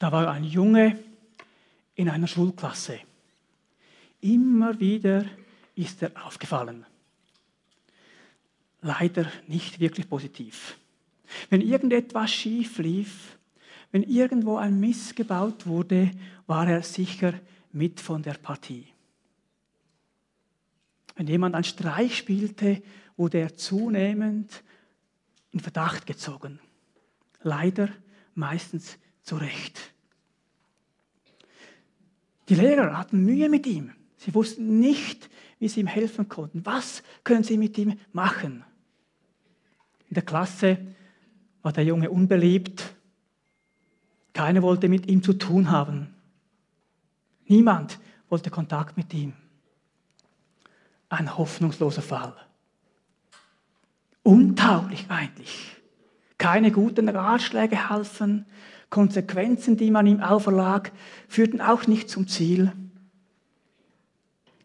Da war ein Junge in einer Schulklasse. Immer wieder ist er aufgefallen. Leider nicht wirklich positiv. Wenn irgendetwas schief lief, wenn irgendwo ein Miss gebaut wurde, war er sicher mit von der Partie. Wenn jemand einen Streich spielte, wurde er zunehmend in Verdacht gezogen. Leider meistens zu Recht. Die Lehrer hatten Mühe mit ihm. Sie wussten nicht, wie sie ihm helfen konnten. Was können sie mit ihm machen? In der Klasse war der Junge unbeliebt. Keiner wollte mit ihm zu tun haben. Niemand wollte Kontakt mit ihm. Ein hoffnungsloser Fall. Untauglich eigentlich. Keine guten Ratschläge halfen, Konsequenzen, die man ihm auferlag, führten auch nicht zum Ziel.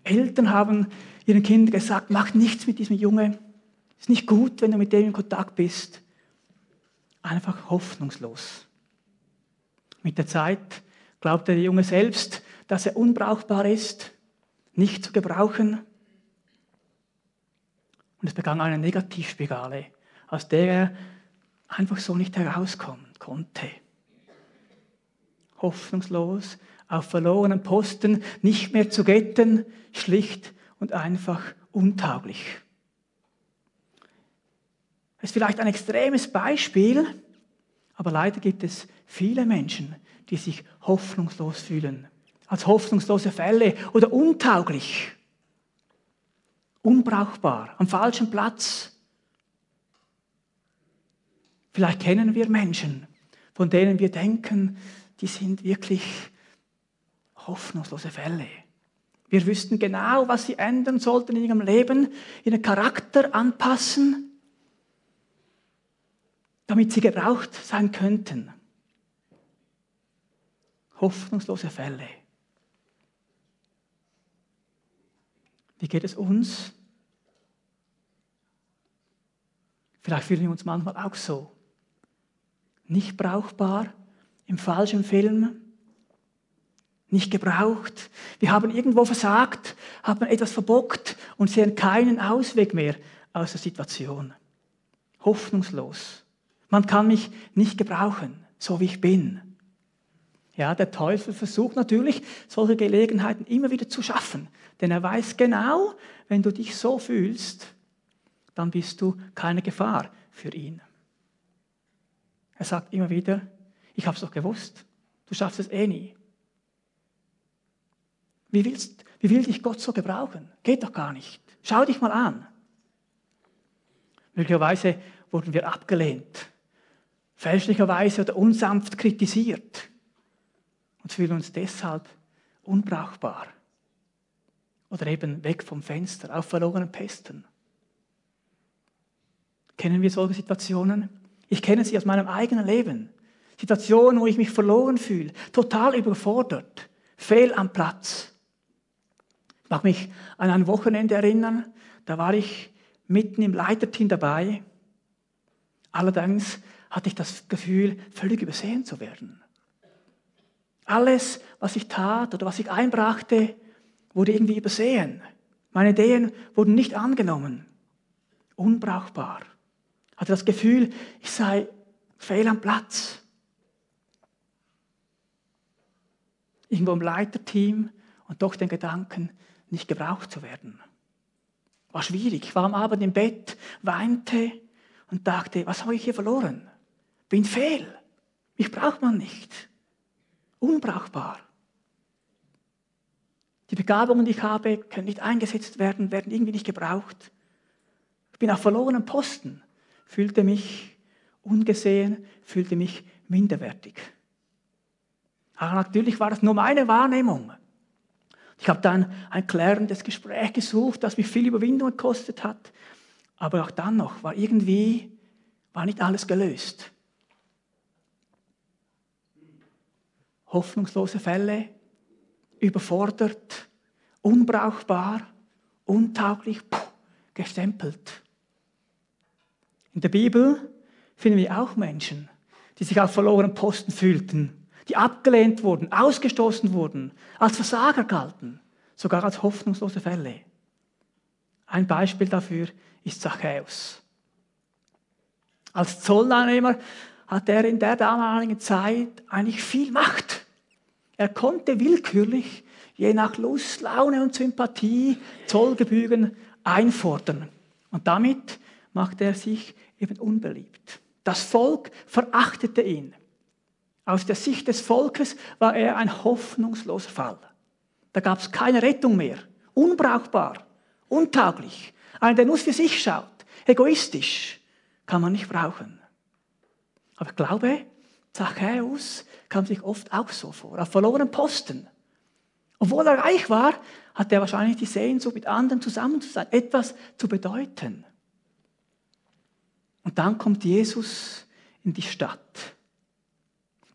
Eltern haben ihren Kindern gesagt, mach nichts mit diesem Jungen. Ist nicht gut, wenn du mit dem in Kontakt bist. Einfach hoffnungslos. Mit der Zeit glaubte der Junge selbst, dass er unbrauchbar ist, nicht zu gebrauchen. Und es begann eine Negativspirale, aus der er einfach so nicht herauskommen konnte hoffnungslos, auf verlorenen Posten, nicht mehr zu retten, schlicht und einfach untauglich. Das ist vielleicht ein extremes Beispiel, aber leider gibt es viele Menschen, die sich hoffnungslos fühlen, als hoffnungslose Fälle oder untauglich, unbrauchbar, am falschen Platz. Vielleicht kennen wir Menschen, von denen wir denken, die sind wirklich hoffnungslose Fälle. Wir wüssten genau, was sie ändern sollten in ihrem Leben, ihren Charakter anpassen, damit sie gebraucht sein könnten. Hoffnungslose Fälle. Wie geht es uns? Vielleicht fühlen wir uns manchmal auch so. Nicht brauchbar, im falschen Film, nicht gebraucht. Wir haben irgendwo versagt, haben etwas verbockt und sehen keinen Ausweg mehr aus der Situation. Hoffnungslos. Man kann mich nicht gebrauchen, so wie ich bin. Ja, der Teufel versucht natürlich, solche Gelegenheiten immer wieder zu schaffen. Denn er weiß genau, wenn du dich so fühlst, dann bist du keine Gefahr für ihn. Er sagt immer wieder, ich habe es doch gewusst. Du schaffst es eh nie. Wie, willst, wie will dich Gott so gebrauchen? Geht doch gar nicht. Schau dich mal an. Möglicherweise wurden wir abgelehnt, fälschlicherweise oder unsanft kritisiert und fühlen uns deshalb unbrauchbar oder eben weg vom Fenster auf verlorenen Pesten. Kennen wir solche Situationen? Ich kenne sie aus meinem eigenen Leben. Situationen, wo ich mich verloren fühle, total überfordert, fehl am Platz. Ich mag mich an ein Wochenende erinnern, da war ich mitten im Leiterteam dabei. Allerdings hatte ich das Gefühl, völlig übersehen zu werden. Alles, was ich tat oder was ich einbrachte, wurde irgendwie übersehen. Meine Ideen wurden nicht angenommen. Unbrauchbar. Hatte das Gefühl, ich sei fehl am Platz. Irgendwo im Leiterteam und doch den Gedanken, nicht gebraucht zu werden. War schwierig. Ich war am Abend im Bett, weinte und dachte, was habe ich hier verloren? Bin fehl. Mich braucht man nicht. Unbrauchbar. Die Begabungen, die ich habe, können nicht eingesetzt werden, werden irgendwie nicht gebraucht. Ich bin auf verlorenen Posten, fühlte mich ungesehen, fühlte mich minderwertig. Aber natürlich war das nur meine Wahrnehmung. Ich habe dann ein klärendes Gespräch gesucht, das mich viel Überwindung gekostet hat. Aber auch dann noch war irgendwie, war nicht alles gelöst. Hoffnungslose Fälle, überfordert, unbrauchbar, untauglich, puh, gestempelt. In der Bibel finden wir auch Menschen, die sich auf verlorenen Posten fühlten die abgelehnt wurden, ausgestoßen wurden, als Versager galten, sogar als hoffnungslose Fälle. Ein Beispiel dafür ist Zachäus. Als Zolleinnehmer hat er in der damaligen Zeit eigentlich viel Macht. Er konnte willkürlich, je nach Lust, Laune und Sympathie, Zollgebühren einfordern. Und damit machte er sich eben unbeliebt. Das Volk verachtete ihn. Aus der Sicht des Volkes war er ein hoffnungsloser Fall. Da gab es keine Rettung mehr. Unbrauchbar, untauglich. Einer, der nur für sich schaut, egoistisch, kann man nicht brauchen. Aber ich glaube, Zachäus kam sich oft auch so vor, auf verlorenen Posten. Obwohl er reich war, hat er wahrscheinlich die Sehnsucht, mit anderen zusammen zu sein, etwas zu bedeuten. Und dann kommt Jesus in die Stadt.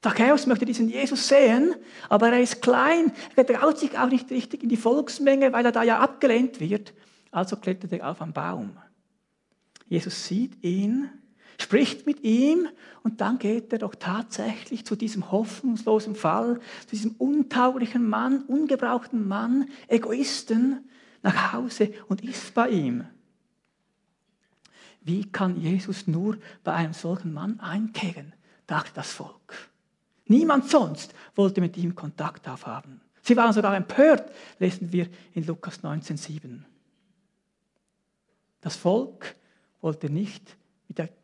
Zachäus möchte diesen Jesus sehen, aber er ist klein, er traut sich auch nicht richtig in die Volksmenge, weil er da ja abgelehnt wird. Also klettert er auf einen Baum. Jesus sieht ihn spricht mit ihm und dann geht er doch tatsächlich zu diesem hoffnungslosen Fall, zu diesem untauglichen Mann, ungebrauchten Mann, Egoisten nach Hause und ist bei ihm. Wie kann Jesus nur bei einem solchen Mann einkehren, dachte das Volk. Niemand sonst wollte mit ihm Kontakt aufhaben. Sie waren sogar empört, lesen wir in Lukas 19,7. Das Volk wollte nicht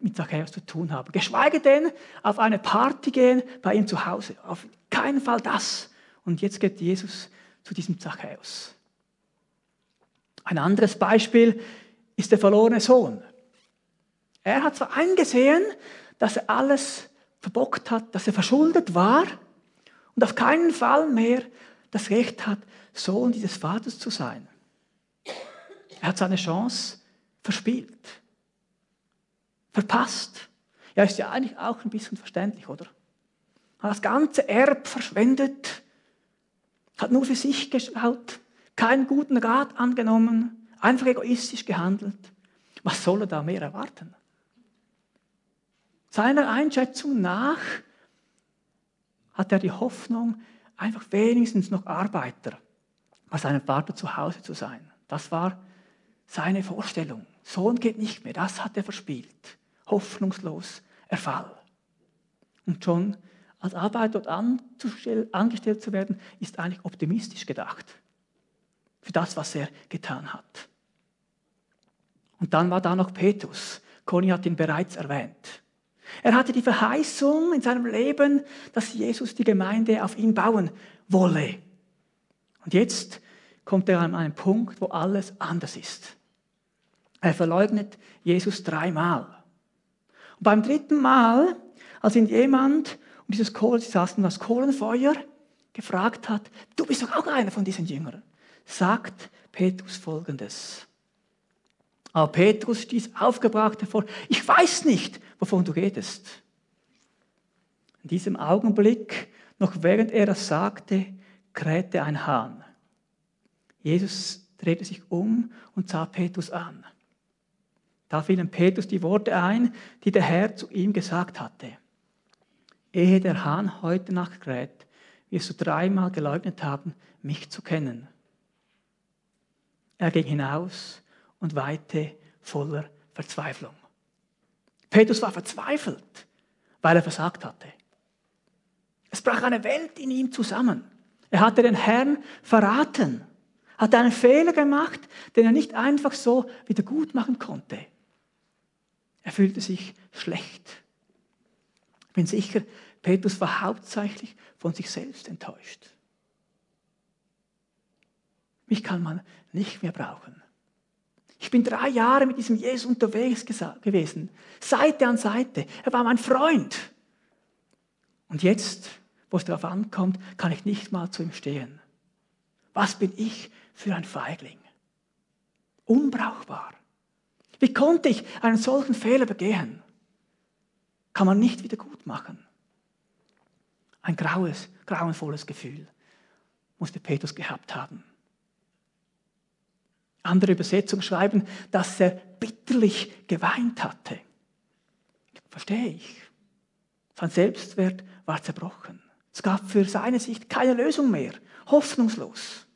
mit Zachäus zu tun haben. Geschweige denn auf eine Party gehen bei ihm zu Hause. Auf keinen Fall das. Und jetzt geht Jesus zu diesem Zachäus. Ein anderes Beispiel ist der verlorene Sohn. Er hat zwar eingesehen, dass er alles verbockt hat, dass er verschuldet war und auf keinen Fall mehr das Recht hat, Sohn dieses Vaters zu sein. Er hat seine Chance verspielt verpasst. Ja, ist ja eigentlich auch ein bisschen verständlich, oder? Hat das ganze Erb verschwendet, hat nur für sich geschaut, keinen guten Rat angenommen, einfach egoistisch gehandelt. Was soll er da mehr erwarten? Seiner Einschätzung nach hat er die Hoffnung, einfach wenigstens noch Arbeiter bei seinem Vater zu Hause zu sein. Das war seine Vorstellung. Sohn geht nicht mehr, das hat er verspielt hoffnungslos Erfall. Und schon als Arbeiter dort angestellt zu werden, ist eigentlich optimistisch gedacht. Für das, was er getan hat. Und dann war da noch Petrus. Conny hat ihn bereits erwähnt. Er hatte die Verheißung in seinem Leben, dass Jesus die Gemeinde auf ihn bauen wolle. Und jetzt kommt er an einen Punkt, wo alles anders ist. Er verleugnet Jesus dreimal. Und beim dritten Mal, als ihn jemand um dieses Kohl, sie saßen das Kohlenfeuer, gefragt hat, du bist doch auch einer von diesen Jüngern, sagt Petrus folgendes. Aber Petrus stieß aufgebracht hervor, ich weiß nicht, wovon du redest. In diesem Augenblick, noch während er das sagte, krähte ein Hahn. Jesus drehte sich um und sah Petrus an. Da fielen Petrus die Worte ein, die der Herr zu ihm gesagt hatte. Ehe der Hahn heute Nacht kräht, wirst du dreimal geleugnet haben, mich zu kennen. Er ging hinaus und weihte voller Verzweiflung. Petrus war verzweifelt, weil er versagt hatte. Es brach eine Welt in ihm zusammen. Er hatte den Herrn verraten, hatte einen Fehler gemacht, den er nicht einfach so wieder gut machen konnte. Er fühlte sich schlecht. Ich bin sicher, Petrus war hauptsächlich von sich selbst enttäuscht. Mich kann man nicht mehr brauchen. Ich bin drei Jahre mit diesem Jesus unterwegs gewesen, Seite an Seite. Er war mein Freund. Und jetzt, wo es darauf ankommt, kann ich nicht mal zu ihm stehen. Was bin ich für ein Feigling? Unbrauchbar. Wie konnte ich einen solchen Fehler begehen? Kann man nicht wieder gut machen. Ein graues, grauenvolles Gefühl musste Petrus gehabt haben. Andere Übersetzungen schreiben, dass er bitterlich geweint hatte. Verstehe ich. Sein Selbstwert war zerbrochen. Es gab für seine Sicht keine Lösung mehr. Hoffnungslos.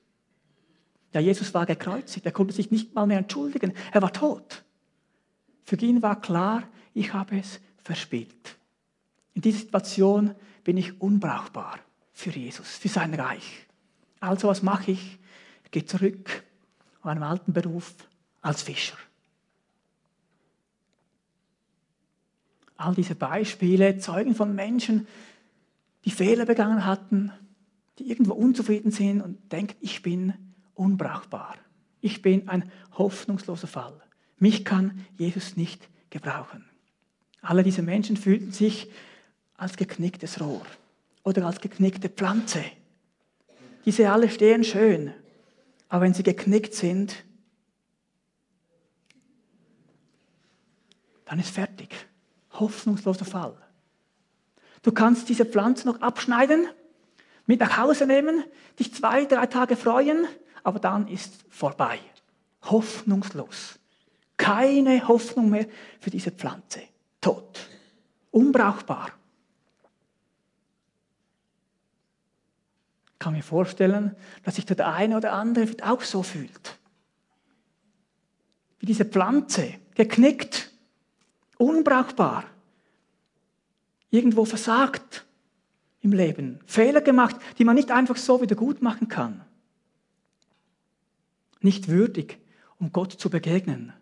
Ja, Jesus war gekreuzigt. Er konnte sich nicht mal mehr entschuldigen. Er war tot. Für ihn war klar, ich habe es verspielt. In dieser Situation bin ich unbrauchbar für Jesus, für sein Reich. Also was mache ich? Ich gehe zurück an meinem alten Beruf als Fischer. All diese Beispiele zeugen von Menschen, die Fehler begangen hatten, die irgendwo unzufrieden sind und denken, ich bin unbrauchbar. Ich bin ein hoffnungsloser Fall. Mich kann Jesus nicht gebrauchen. Alle diese Menschen fühlten sich als geknicktes Rohr oder als geknickte Pflanze. Diese alle stehen schön, aber wenn sie geknickt sind, dann ist fertig. Hoffnungsloser Fall. Du kannst diese Pflanze noch abschneiden, mit nach Hause nehmen, dich zwei, drei Tage freuen, aber dann ist vorbei. Hoffnungslos. Keine Hoffnung mehr für diese Pflanze. Tot. Unbrauchbar. Kann mir vorstellen, dass sich der eine oder andere auch so fühlt. Wie diese Pflanze, geknickt, unbrauchbar, irgendwo versagt im Leben, Fehler gemacht, die man nicht einfach so wieder gut machen kann. Nicht würdig, um Gott zu begegnen.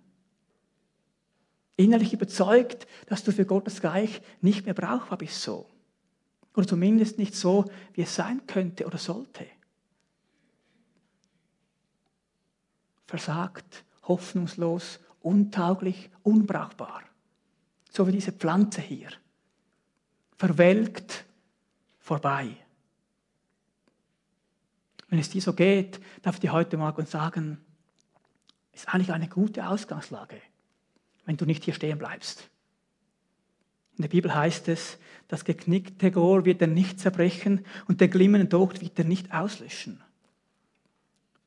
Innerlich überzeugt, dass du für Gottes Reich nicht mehr brauchbar bist so. Oder zumindest nicht so, wie es sein könnte oder sollte. Versagt, hoffnungslos, untauglich, unbrauchbar. So wie diese Pflanze hier. Verwelkt, vorbei. Wenn es dir so geht, darf ich dir heute Morgen sagen, ist eigentlich eine gute Ausgangslage, wenn du nicht hier stehen bleibst. In der Bibel heißt es, das geknickte Rohr wird er nicht zerbrechen und der glimmende Docht wird er nicht auslöschen.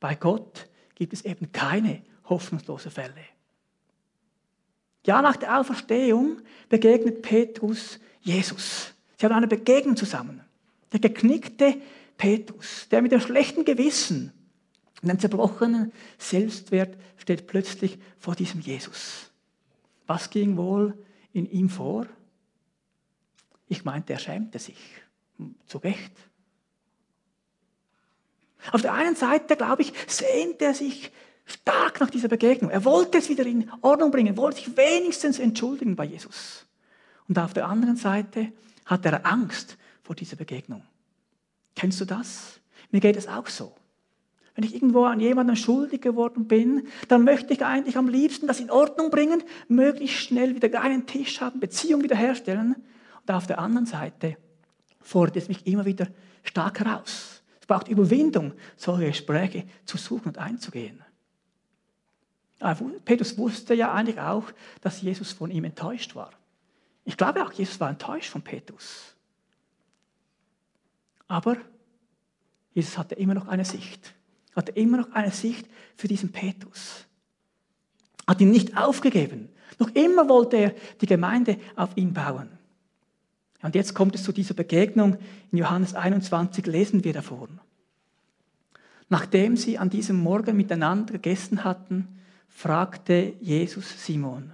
Bei Gott gibt es eben keine hoffnungslosen Fälle. Ja, nach der Auferstehung begegnet Petrus Jesus. Sie haben eine Begegnung zusammen. Der geknickte Petrus, der mit dem schlechten Gewissen und einem zerbrochenen Selbstwert steht plötzlich vor diesem Jesus. Was ging wohl in ihm vor? Ich meinte, er schämte sich. Zu Recht. Auf der einen Seite, glaube ich, sehnte er sich stark nach dieser Begegnung. Er wollte es wieder in Ordnung bringen, wollte sich wenigstens entschuldigen bei Jesus. Und auf der anderen Seite hat er Angst vor dieser Begegnung. Kennst du das? Mir geht es auch so. Wenn ich irgendwo an jemandem schuldig geworden bin, dann möchte ich eigentlich am liebsten das in Ordnung bringen, möglichst schnell wieder einen Tisch haben, Beziehung wiederherstellen. Und auf der anderen Seite fordert es mich immer wieder stark heraus. Es braucht Überwindung, solche Gespräche zu suchen und einzugehen. Petrus wusste ja eigentlich auch, dass Jesus von ihm enttäuscht war. Ich glaube auch, Jesus war enttäuscht von Petrus. Aber Jesus hatte immer noch eine Sicht. Hatte immer noch eine Sicht für diesen Petrus. Hat ihn nicht aufgegeben. Noch immer wollte er die Gemeinde auf ihn bauen. Und jetzt kommt es zu dieser Begegnung. In Johannes 21 lesen wir davon. Nachdem sie an diesem Morgen miteinander gegessen hatten, fragte Jesus Simon,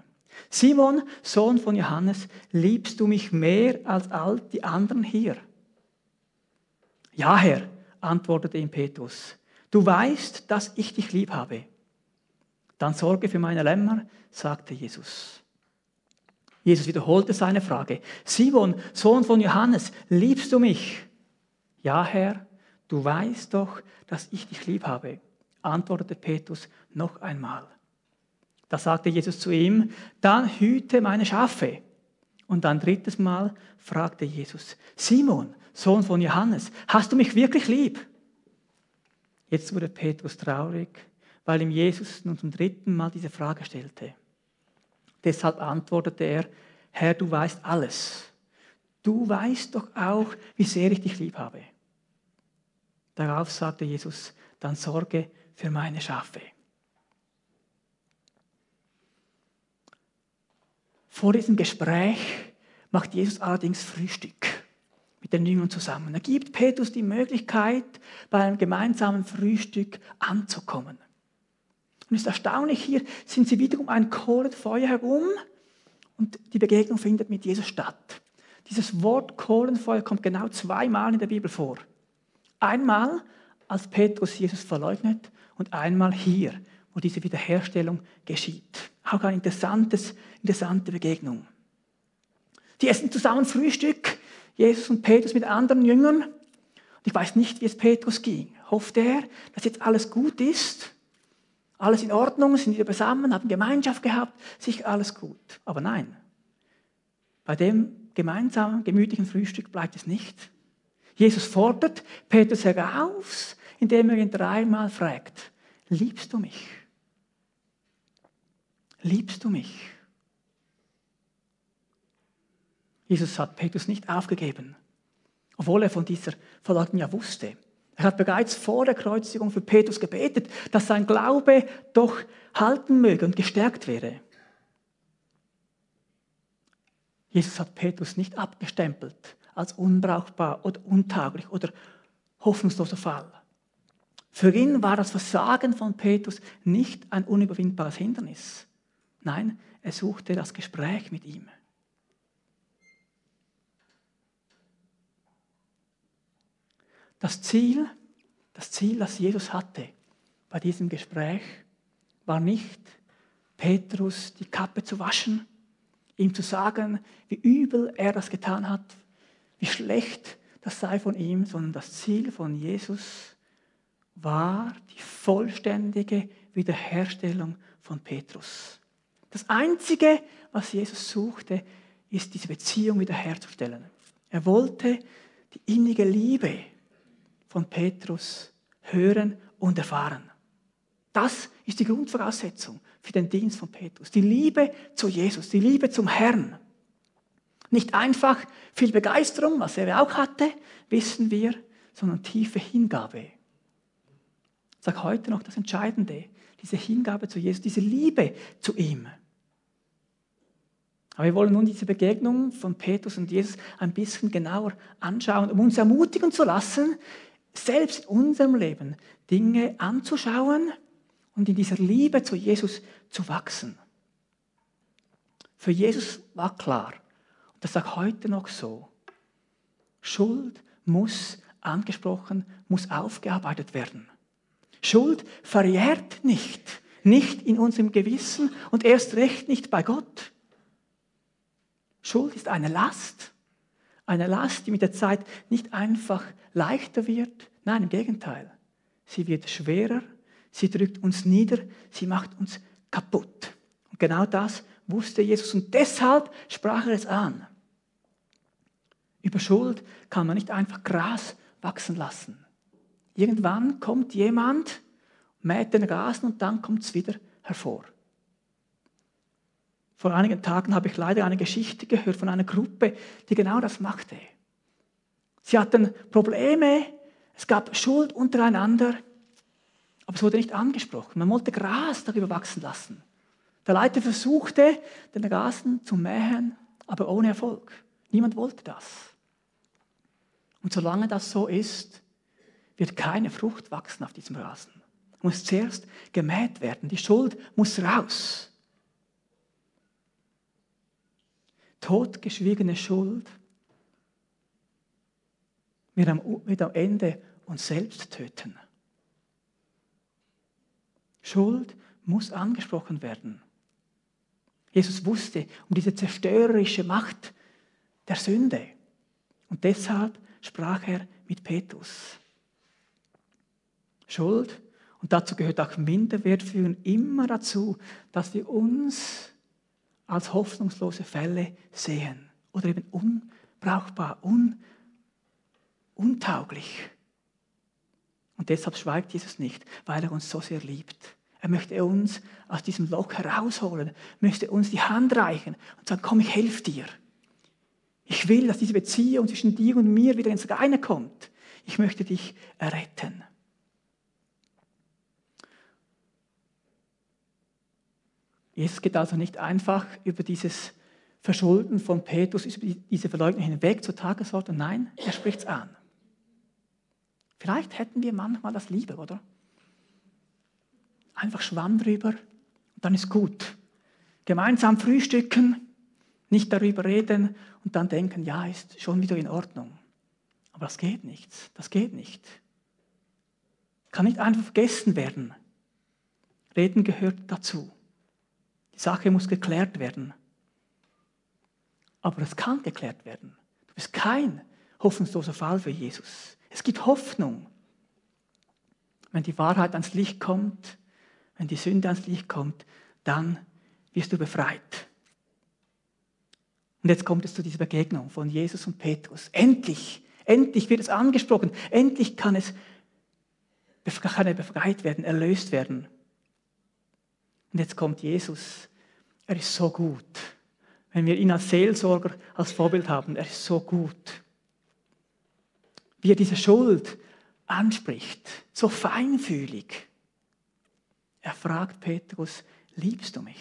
Simon, Sohn von Johannes, liebst du mich mehr als all die anderen hier? Ja, Herr, antwortete ihm Petrus, du weißt, dass ich dich lieb habe. Dann sorge für meine Lämmer, sagte Jesus. Jesus wiederholte seine Frage. Simon, Sohn von Johannes, liebst du mich? Ja, Herr, du weißt doch, dass ich dich lieb habe, antwortete Petrus noch einmal. Da sagte Jesus zu ihm, dann hüte meine Schafe. Und ein drittes Mal fragte Jesus, Simon, Sohn von Johannes, hast du mich wirklich lieb? Jetzt wurde Petrus traurig, weil ihm Jesus nun zum dritten Mal diese Frage stellte. Deshalb antwortete er, Herr, du weißt alles. Du weißt doch auch, wie sehr ich dich lieb habe. Darauf sagte Jesus, dann sorge für meine Schafe. Vor diesem Gespräch macht Jesus allerdings Frühstück mit den Jüngern zusammen. Er gibt Petrus die Möglichkeit, bei einem gemeinsamen Frühstück anzukommen. Und es ist erstaunlich, hier sind sie wieder um ein Kohlenfeuer herum und die Begegnung findet mit Jesus statt. Dieses Wort Kohlenfeuer kommt genau zweimal in der Bibel vor. Einmal, als Petrus Jesus verleugnet und einmal hier, wo diese Wiederherstellung geschieht. Auch eine interessante Begegnung. Die essen zusammen Frühstück, Jesus und Petrus mit anderen Jüngern. Und ich weiß nicht, wie es Petrus ging. Hofft er, dass jetzt alles gut ist? Alles in Ordnung, sind wieder beisammen, haben Gemeinschaft gehabt, sich alles gut. Aber nein, bei dem gemeinsamen, gemütlichen Frühstück bleibt es nicht. Jesus fordert Petrus heraus, indem er ihn dreimal fragt, liebst du mich? Liebst du mich? Jesus hat Petrus nicht aufgegeben, obwohl er von dieser Verleugnung ja wusste. Er hat bereits vor der Kreuzigung für Petrus gebetet, dass sein Glaube doch halten möge und gestärkt werde. Jesus hat Petrus nicht abgestempelt als unbrauchbar oder untaglich oder hoffnungsloser Fall. Für ihn war das Versagen von Petrus nicht ein unüberwindbares Hindernis. Nein, er suchte das Gespräch mit ihm. Das Ziel, das Ziel, das Jesus hatte bei diesem Gespräch, war nicht, Petrus die Kappe zu waschen, ihm zu sagen, wie übel er das getan hat, wie schlecht das sei von ihm, sondern das Ziel von Jesus war die vollständige Wiederherstellung von Petrus. Das Einzige, was Jesus suchte, ist diese Beziehung wiederherzustellen. Er wollte die innige Liebe von Petrus hören und erfahren. Das ist die Grundvoraussetzung für den Dienst von Petrus. Die Liebe zu Jesus, die Liebe zum Herrn. Nicht einfach viel Begeisterung, was er auch hatte, wissen wir, sondern tiefe Hingabe. Ich sage heute noch das Entscheidende, diese Hingabe zu Jesus, diese Liebe zu ihm. Aber wir wollen nun diese Begegnung von Petrus und Jesus ein bisschen genauer anschauen, um uns ermutigen zu lassen, selbst in unserem Leben Dinge anzuschauen und in dieser Liebe zu Jesus zu wachsen. Für Jesus war klar, und das sagt heute noch so, Schuld muss angesprochen, muss aufgearbeitet werden. Schuld verjährt nicht, nicht in unserem Gewissen und erst recht nicht bei Gott. Schuld ist eine Last. Eine Last, die mit der Zeit nicht einfach leichter wird. Nein, im Gegenteil. Sie wird schwerer, sie drückt uns nieder, sie macht uns kaputt. Und genau das wusste Jesus und deshalb sprach er es an. Über Schuld kann man nicht einfach Gras wachsen lassen. Irgendwann kommt jemand, mäht den Rasen und dann kommt es wieder hervor. Vor einigen Tagen habe ich leider eine Geschichte gehört von einer Gruppe, die genau das machte. Sie hatten Probleme, es gab Schuld untereinander, aber es wurde nicht angesprochen. Man wollte Gras darüber wachsen lassen. Der Leiter versuchte, den Rasen zu mähen, aber ohne Erfolg. Niemand wollte das. Und solange das so ist, wird keine Frucht wachsen auf diesem Rasen. Muss zuerst gemäht werden. Die Schuld muss raus. Totgeschwiegene Schuld wird am, am Ende uns selbst töten. Schuld muss angesprochen werden. Jesus wusste um diese zerstörerische Macht der Sünde. Und deshalb sprach er mit Petrus. Schuld, und dazu gehört auch Minderwert, führen immer dazu, dass wir uns als hoffnungslose Fälle sehen oder eben unbrauchbar, un, untauglich. Und deshalb schweigt Jesus nicht, weil er uns so sehr liebt. Er möchte uns aus diesem Loch herausholen, möchte uns die Hand reichen und sagen, komm, ich helfe dir. Ich will, dass diese Beziehung zwischen dir und mir wieder ins Reine kommt. Ich möchte dich erretten. Jesus geht also nicht einfach über dieses Verschulden von Petrus über diese Verleugnung hinweg zur Tagesordnung. Nein, er spricht es an. Vielleicht hätten wir manchmal das lieber, oder? Einfach Schwamm drüber und dann ist gut. Gemeinsam frühstücken, nicht darüber reden und dann denken, ja, ist schon wieder in Ordnung. Aber das geht nicht. Das geht nicht. Kann nicht einfach vergessen werden. Reden gehört dazu. Die Sache muss geklärt werden. Aber es kann geklärt werden. Du bist kein hoffnungsloser Fall für Jesus. Es gibt Hoffnung. Wenn die Wahrheit ans Licht kommt, wenn die Sünde ans Licht kommt, dann wirst du befreit. Und jetzt kommt es zu dieser Begegnung von Jesus und Petrus. Endlich, endlich wird es angesprochen. Endlich kann es kann er befreit werden, erlöst werden. Und jetzt kommt Jesus. Er ist so gut. Wenn wir ihn als Seelsorger, als Vorbild haben, er ist so gut. Wie er diese Schuld anspricht, so feinfühlig. Er fragt Petrus, liebst du mich?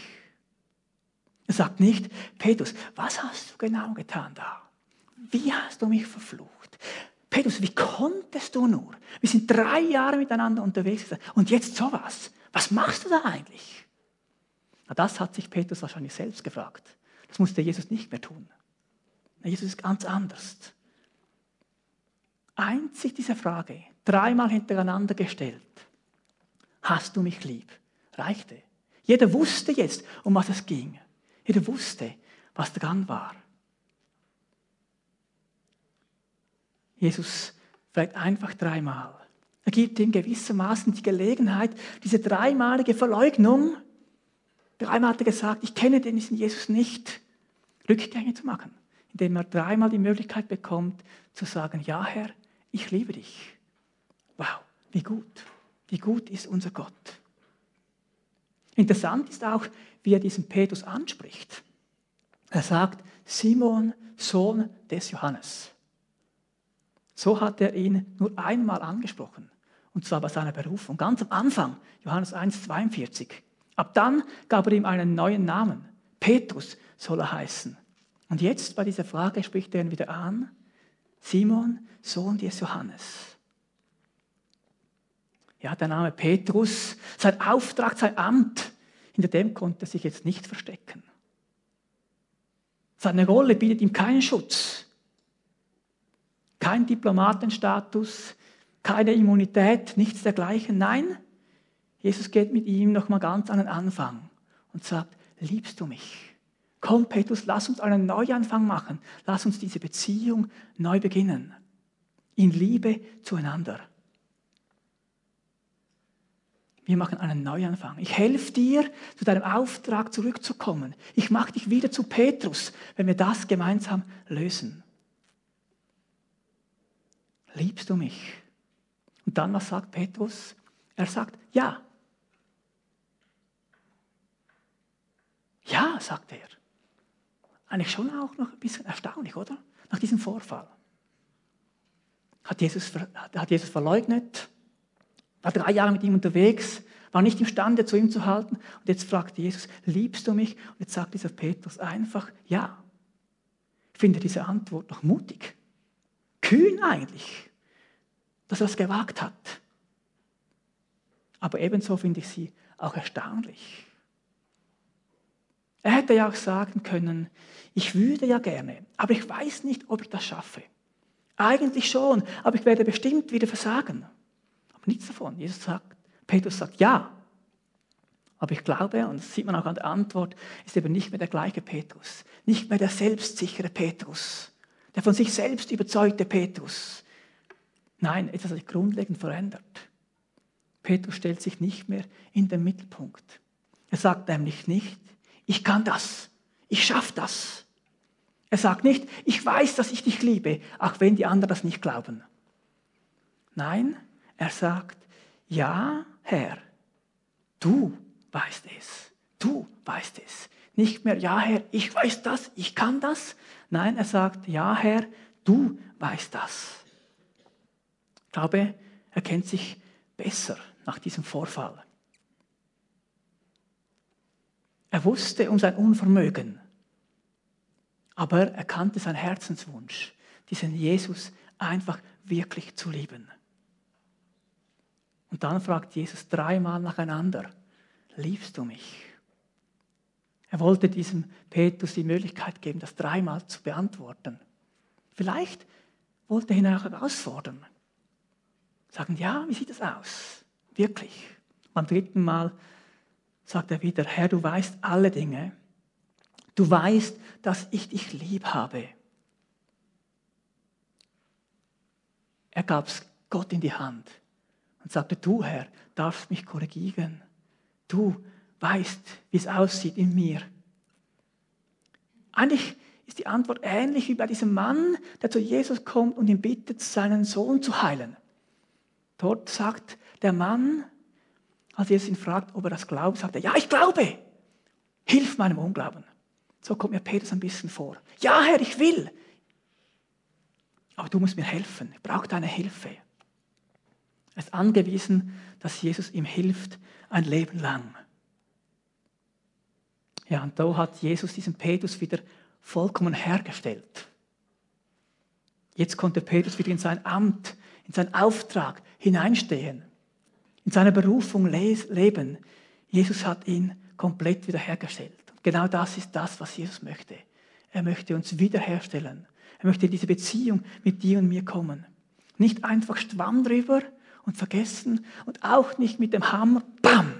Er sagt nicht, Petrus, was hast du genau getan da? Wie hast du mich verflucht? Petrus, wie konntest du nur? Wir sind drei Jahre miteinander unterwegs und jetzt sowas. Was machst du da eigentlich? Na, das hat sich Petrus wahrscheinlich selbst gefragt. Das musste Jesus nicht mehr tun. Na, Jesus ist ganz anders. Einzig diese Frage, dreimal hintereinander gestellt. Hast du mich lieb? Reichte. Jeder wusste jetzt, um was es ging. Jeder wusste, was dran war. Jesus fragt einfach dreimal. Er gibt ihm gewissermaßen die Gelegenheit, diese dreimalige Verleugnung, dreimal hat er gesagt, ich kenne den Jesus nicht, Rückgänge zu machen, indem er dreimal die Möglichkeit bekommt, zu sagen, ja Herr, ich liebe dich. Wow, wie gut, wie gut ist unser Gott. Interessant ist auch, wie er diesen Petrus anspricht. Er sagt, Simon, Sohn des Johannes. So hat er ihn nur einmal angesprochen, und zwar bei seiner Berufung, ganz am Anfang, Johannes 1, 42. Ab dann gab er ihm einen neuen Namen. Petrus soll er heißen. Und jetzt bei dieser Frage spricht er ihn wieder an. Simon, Sohn des Johannes. Ja, der Name Petrus, sein Auftrag, sein Amt, hinter dem konnte er sich jetzt nicht verstecken. Seine Rolle bietet ihm keinen Schutz. Kein Diplomatenstatus, keine Immunität, nichts dergleichen. Nein, Jesus geht mit ihm nochmal ganz an den Anfang und sagt, liebst du mich? Komm, Petrus, lass uns einen Neuanfang machen. Lass uns diese Beziehung neu beginnen. In Liebe zueinander. Wir machen einen Neuanfang. Ich helfe dir, zu deinem Auftrag zurückzukommen. Ich mache dich wieder zu Petrus, wenn wir das gemeinsam lösen liebst du mich? Und dann, was sagt Petrus? Er sagt, ja. Ja, sagt er. Eigentlich schon auch noch ein bisschen erstaunlich, oder? Nach diesem Vorfall. Hat Jesus, hat Jesus verleugnet, war drei Jahre mit ihm unterwegs, war nicht imstande, zu ihm zu halten. Und jetzt fragt Jesus, liebst du mich? Und jetzt sagt dieser Petrus einfach, ja. Ich finde diese Antwort noch mutig. Kühn eigentlich dass er es gewagt hat. Aber ebenso finde ich sie auch erstaunlich. Er hätte ja auch sagen können, ich würde ja gerne, aber ich weiß nicht, ob ich das schaffe. Eigentlich schon, aber ich werde bestimmt wieder versagen. Aber nichts davon. Jesus sagt, Petrus sagt ja. Aber ich glaube, und das sieht man auch an der Antwort, ist eben nicht mehr der gleiche Petrus. Nicht mehr der selbstsichere Petrus. Der von sich selbst überzeugte Petrus. Nein, etwas hat sich grundlegend verändert. Petrus stellt sich nicht mehr in den Mittelpunkt. Er sagt nämlich nicht, ich kann das, ich schaffe das. Er sagt nicht, ich weiß, dass ich dich liebe, auch wenn die anderen das nicht glauben. Nein, er sagt, ja, Herr, du weißt es, du weißt es. Nicht mehr, ja, Herr, ich weiß das, ich kann das. Nein, er sagt, ja, Herr, du weißt das glaube, er kennt sich besser nach diesem Vorfall. Er wusste um sein Unvermögen. Aber er kannte seinen Herzenswunsch, diesen Jesus einfach wirklich zu lieben. Und dann fragt Jesus dreimal nacheinander, liebst du mich? Er wollte diesem Petrus die Möglichkeit geben, das dreimal zu beantworten. Vielleicht wollte er ihn auch herausfordern. Sagen, ja, wie sieht es aus? Wirklich. Beim dritten Mal sagt er wieder, Herr, du weißt alle Dinge. Du weißt, dass ich dich lieb habe. Er gab es Gott in die Hand und sagte, du Herr, darfst mich korrigieren. Du weißt, wie es aussieht in mir. Eigentlich ist die Antwort ähnlich wie bei diesem Mann, der zu Jesus kommt und ihn bittet, seinen Sohn zu heilen. Dort sagt der Mann, als Jesus ihn fragt, ob er das glaubt, sagt er, ja, ich glaube. Hilf meinem Unglauben. So kommt mir Petrus ein bisschen vor. Ja, Herr, ich will. Aber du musst mir helfen. Ich brauche deine Hilfe. Er ist angewiesen, dass Jesus ihm hilft, ein Leben lang. Ja, und da hat Jesus diesen Petrus wieder vollkommen hergestellt. Jetzt konnte Petrus wieder in sein Amt, in seinen Auftrag hineinstehen, in seiner Berufung leben. Jesus hat ihn komplett wiederhergestellt. Und genau das ist das, was Jesus möchte. Er möchte uns wiederherstellen. Er möchte in diese Beziehung mit dir und mir kommen. Nicht einfach Schwamm drüber und vergessen und auch nicht mit dem Hammer, bam,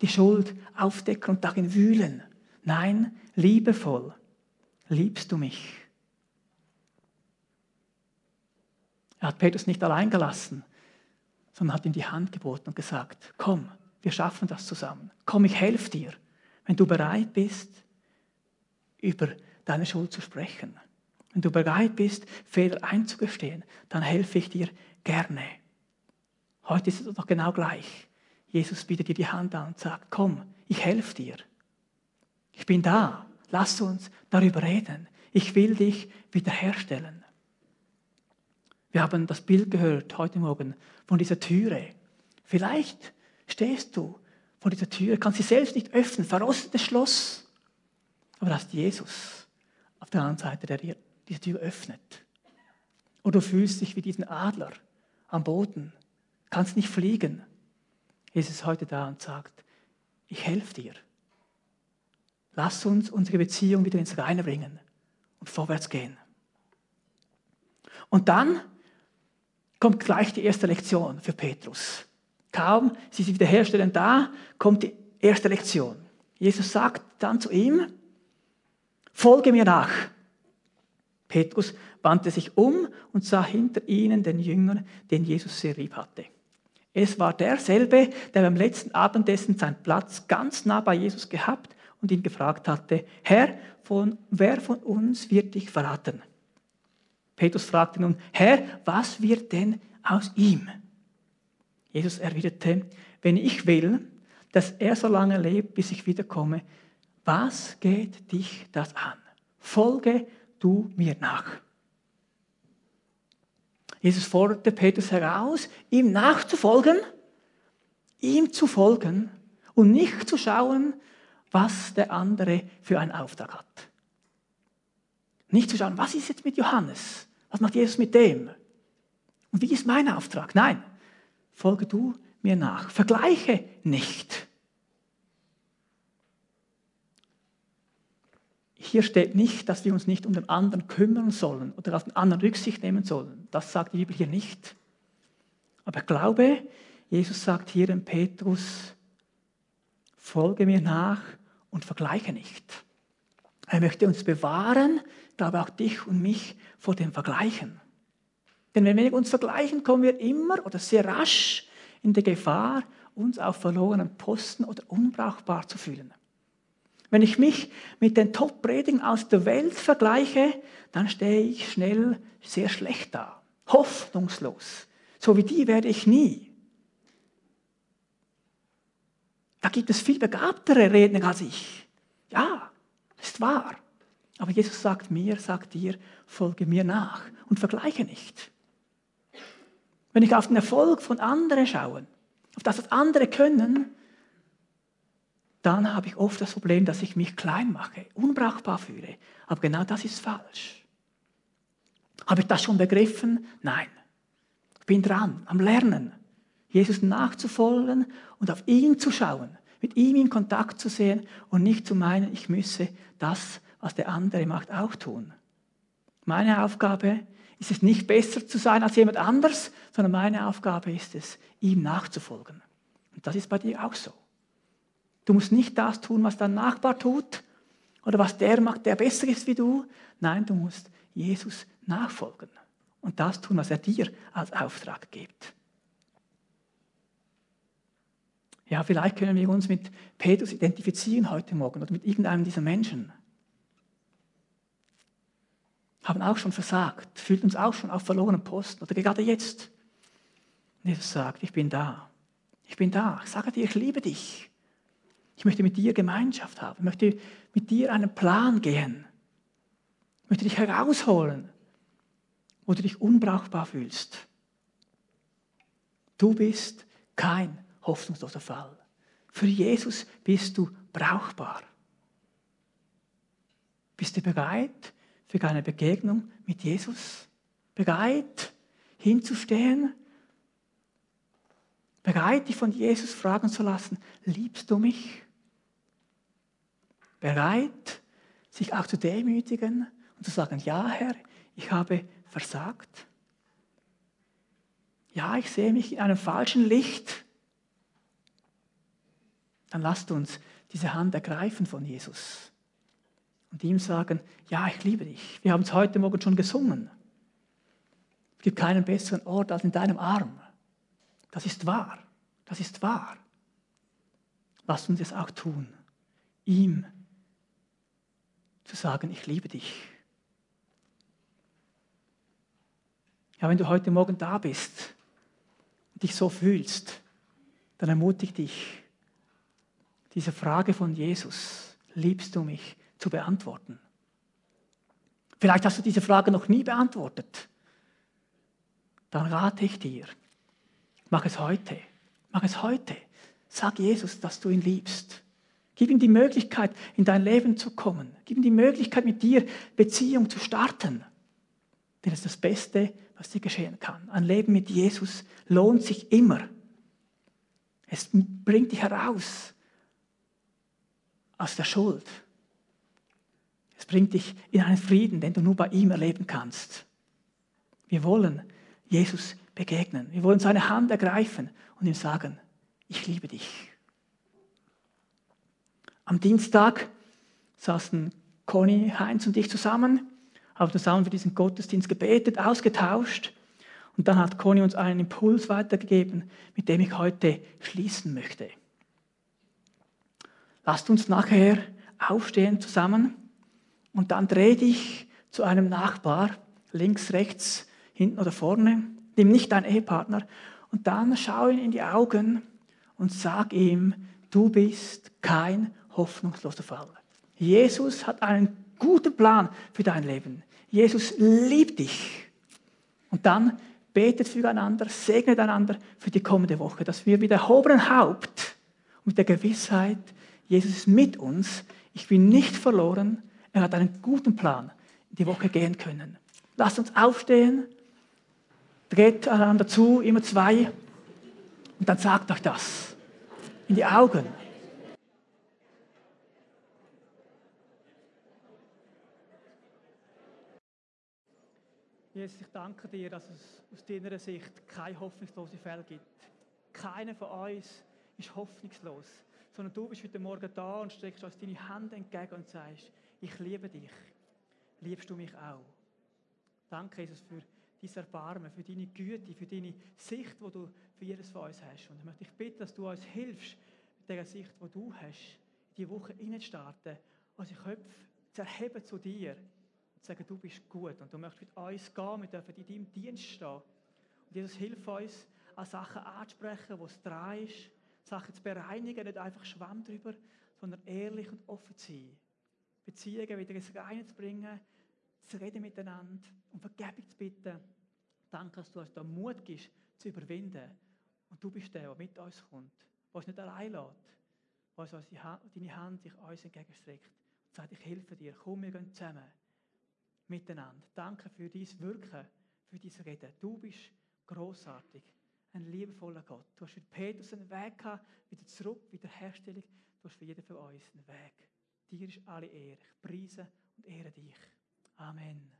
die Schuld aufdecken und darin wühlen. Nein, liebevoll. Liebst du mich? Er hat Petrus nicht allein gelassen, sondern hat ihm die Hand geboten und gesagt, komm, wir schaffen das zusammen. Komm, ich helfe dir, wenn du bereit bist, über deine Schuld zu sprechen. Wenn du bereit bist, Fehler einzugestehen, dann helfe ich dir gerne. Heute ist es doch genau gleich. Jesus bietet dir die Hand an und sagt, komm, ich helfe dir. Ich bin da. Lass uns darüber reden. Ich will dich wiederherstellen. Wir haben das Bild gehört heute Morgen von dieser Türe. Vielleicht stehst du vor dieser Türe, kannst sie selbst nicht öffnen, verrostetes Schloss. Aber da ist Jesus auf der anderen Seite, der dir diese Tür öffnet. Oder du fühlst dich wie diesen Adler am Boden, kannst nicht fliegen. Jesus ist heute da und sagt, ich helfe dir. Lass uns unsere Beziehung wieder ins Reine bringen und vorwärts gehen. Und dann kommt gleich die erste Lektion für Petrus. Kaum sie sich wiederherstellen da, kommt die erste Lektion. Jesus sagt dann zu ihm, folge mir nach. Petrus wandte sich um und sah hinter ihnen den Jünger, den Jesus sehr lieb hatte. Es war derselbe, der beim letzten Abendessen seinen Platz ganz nah bei Jesus gehabt und ihn gefragt hatte, Herr, von, wer von uns wird dich verraten? Petrus fragte nun, Herr, was wird denn aus ihm? Jesus erwiderte, wenn ich will, dass er so lange lebt, bis ich wiederkomme, was geht dich das an? Folge du mir nach. Jesus forderte Petrus heraus, ihm nachzufolgen, ihm zu folgen und nicht zu schauen, was der andere für einen Auftrag hat. Nicht zu schauen, was ist jetzt mit Johannes? Was macht Jesus mit dem? Und wie ist mein Auftrag? Nein, folge du mir nach. Vergleiche nicht. Hier steht nicht, dass wir uns nicht um den anderen kümmern sollen oder auf den anderen Rücksicht nehmen sollen. Das sagt die Bibel hier nicht. Aber glaube, Jesus sagt hier in Petrus, folge mir nach und vergleiche nicht. Er möchte uns bewahren, glaube auch dich und mich vor dem Vergleichen. Denn wenn wir uns vergleichen, kommen wir immer oder sehr rasch in die Gefahr, uns auf verlorenen Posten oder unbrauchbar zu fühlen. Wenn ich mich mit den Top-Predigen aus der Welt vergleiche, dann stehe ich schnell sehr schlecht da, hoffnungslos. So wie die werde ich nie. Da gibt es viel begabtere Redner als ich. Ja, ist wahr. Aber Jesus sagt mir, sagt dir, folge mir nach und vergleiche nicht. Wenn ich auf den Erfolg von anderen schaue, auf das, was andere können, dann habe ich oft das Problem, dass ich mich klein mache, unbrauchbar fühle. Aber genau das ist falsch. Habe ich das schon begriffen? Nein. Ich bin dran, am Lernen, Jesus nachzufolgen und auf ihn zu schauen, mit ihm in Kontakt zu sehen und nicht zu meinen, ich müsse das, was der andere macht, auch tun. Meine Aufgabe ist es nicht besser zu sein als jemand anders, sondern meine Aufgabe ist es, ihm nachzufolgen. Und das ist bei dir auch so. Du musst nicht das tun, was dein Nachbar tut oder was der macht, der besser ist wie du. Nein, du musst Jesus nachfolgen und das tun, was er dir als Auftrag gibt. Ja, vielleicht können wir uns mit Petrus identifizieren heute Morgen oder mit irgendeinem dieser Menschen. Haben auch schon versagt, fühlt uns auch schon auf verlorenen Posten oder gerade jetzt. Und Jesus sagt, ich bin da. Ich bin da. Ich sage dir, ich liebe dich. Ich möchte mit dir Gemeinschaft haben. Ich möchte mit dir einen Plan gehen. Ich möchte dich herausholen, wo du dich unbrauchbar fühlst. Du bist kein hoffnungsloser Fall. Für Jesus bist du brauchbar. Bist du bereit für eine Begegnung mit Jesus? Bereit hinzustehen? Bereit, dich von Jesus fragen zu lassen, liebst du mich? bereit, sich auch zu demütigen und zu sagen, ja Herr, ich habe versagt. Ja, ich sehe mich in einem falschen Licht. Dann lasst uns diese Hand ergreifen von Jesus und ihm sagen, ja, ich liebe dich. Wir haben es heute Morgen schon gesungen. Es gibt keinen besseren Ort als in deinem Arm. Das ist wahr. Das ist wahr. Lasst uns es auch tun. Ihm zu sagen, ich liebe dich. Ja, wenn du heute Morgen da bist und dich so fühlst, dann ermutige dich, diese Frage von Jesus, liebst du mich, zu beantworten. Vielleicht hast du diese Frage noch nie beantwortet. Dann rate ich dir, mach es heute. Mach es heute. Sag Jesus, dass du ihn liebst. Gib ihm die Möglichkeit, in dein Leben zu kommen. Gib ihm die Möglichkeit, mit dir Beziehung zu starten. Denn das ist das Beste, was dir geschehen kann. Ein Leben mit Jesus lohnt sich immer. Es bringt dich heraus aus der Schuld. Es bringt dich in einen Frieden, den du nur bei ihm erleben kannst. Wir wollen Jesus begegnen. Wir wollen seine Hand ergreifen und ihm sagen, ich liebe dich. Am Dienstag saßen Conny, Heinz und ich zusammen, haben zusammen für diesen Gottesdienst gebetet, ausgetauscht. Und dann hat Conny uns einen Impuls weitergegeben, mit dem ich heute schließen möchte. Lasst uns nachher aufstehen zusammen und dann dreh dich zu einem Nachbar, links, rechts, hinten oder vorne, nimm nicht deinen Ehepartner, und dann schau ihn in die Augen und sag ihm, du bist kein hoffnungsloser Fall. Jesus hat einen guten Plan für dein Leben. Jesus liebt dich. Und dann betet füreinander, segnet einander für die kommende Woche, dass wir mit erhobenen Haupt und mit der Gewissheit, Jesus ist mit uns, ich bin nicht verloren, er hat einen guten Plan in die Woche gehen können. Lasst uns aufstehen, dreht einander zu, immer zwei, und dann sagt euch das in die Augen. Jesus, ich danke dir, dass es aus deiner Sicht keine hoffnungslose Fälle gibt. Keiner von uns ist hoffnungslos, sondern du bist heute Morgen da und streckst uns deine Hand entgegen und sagst, ich liebe dich. Liebst du mich auch? Danke, Jesus, für dein Erbarmen, für deine Güte, für deine Sicht, die du für jedes von uns hast. Und ich möchte dich bitten, dass du uns hilfst, mit der Sicht, die du hast, in die Woche hineinzustarten, unsere Köpfe zu erheben zu dir sagen, du bist gut und du möchtest mit uns gehen, wir dürfen in deinem Dienst stehen. Und Jesus, hilf uns, an Sachen anzusprechen, wo es dran ist, Sachen zu bereinigen, nicht einfach Schwamm drüber, sondern ehrlich und offen zu sein. Beziehungen wieder ins Reine zu bringen, zu reden miteinander und Vergebung zu bitten. Danke, dass du uns da Mut gibst, zu überwinden. Und du bist der, der mit uns kommt, der uns nicht allein lässt, was deine Hand sich uns entgegenstreckt und sagt, ich helfe dir, komm, wir gehen zusammen miteinander. Danke für dein Wirken, für dein Reden. Du bist großartig, ein liebevoller Gott. Du hast für Petrus einen Weg gehabt, wieder zurück, Wiederherstellung. Du hast für jeden von uns einen Weg. Dir ist alle Ehre. Ich preise und ehre dich. Amen.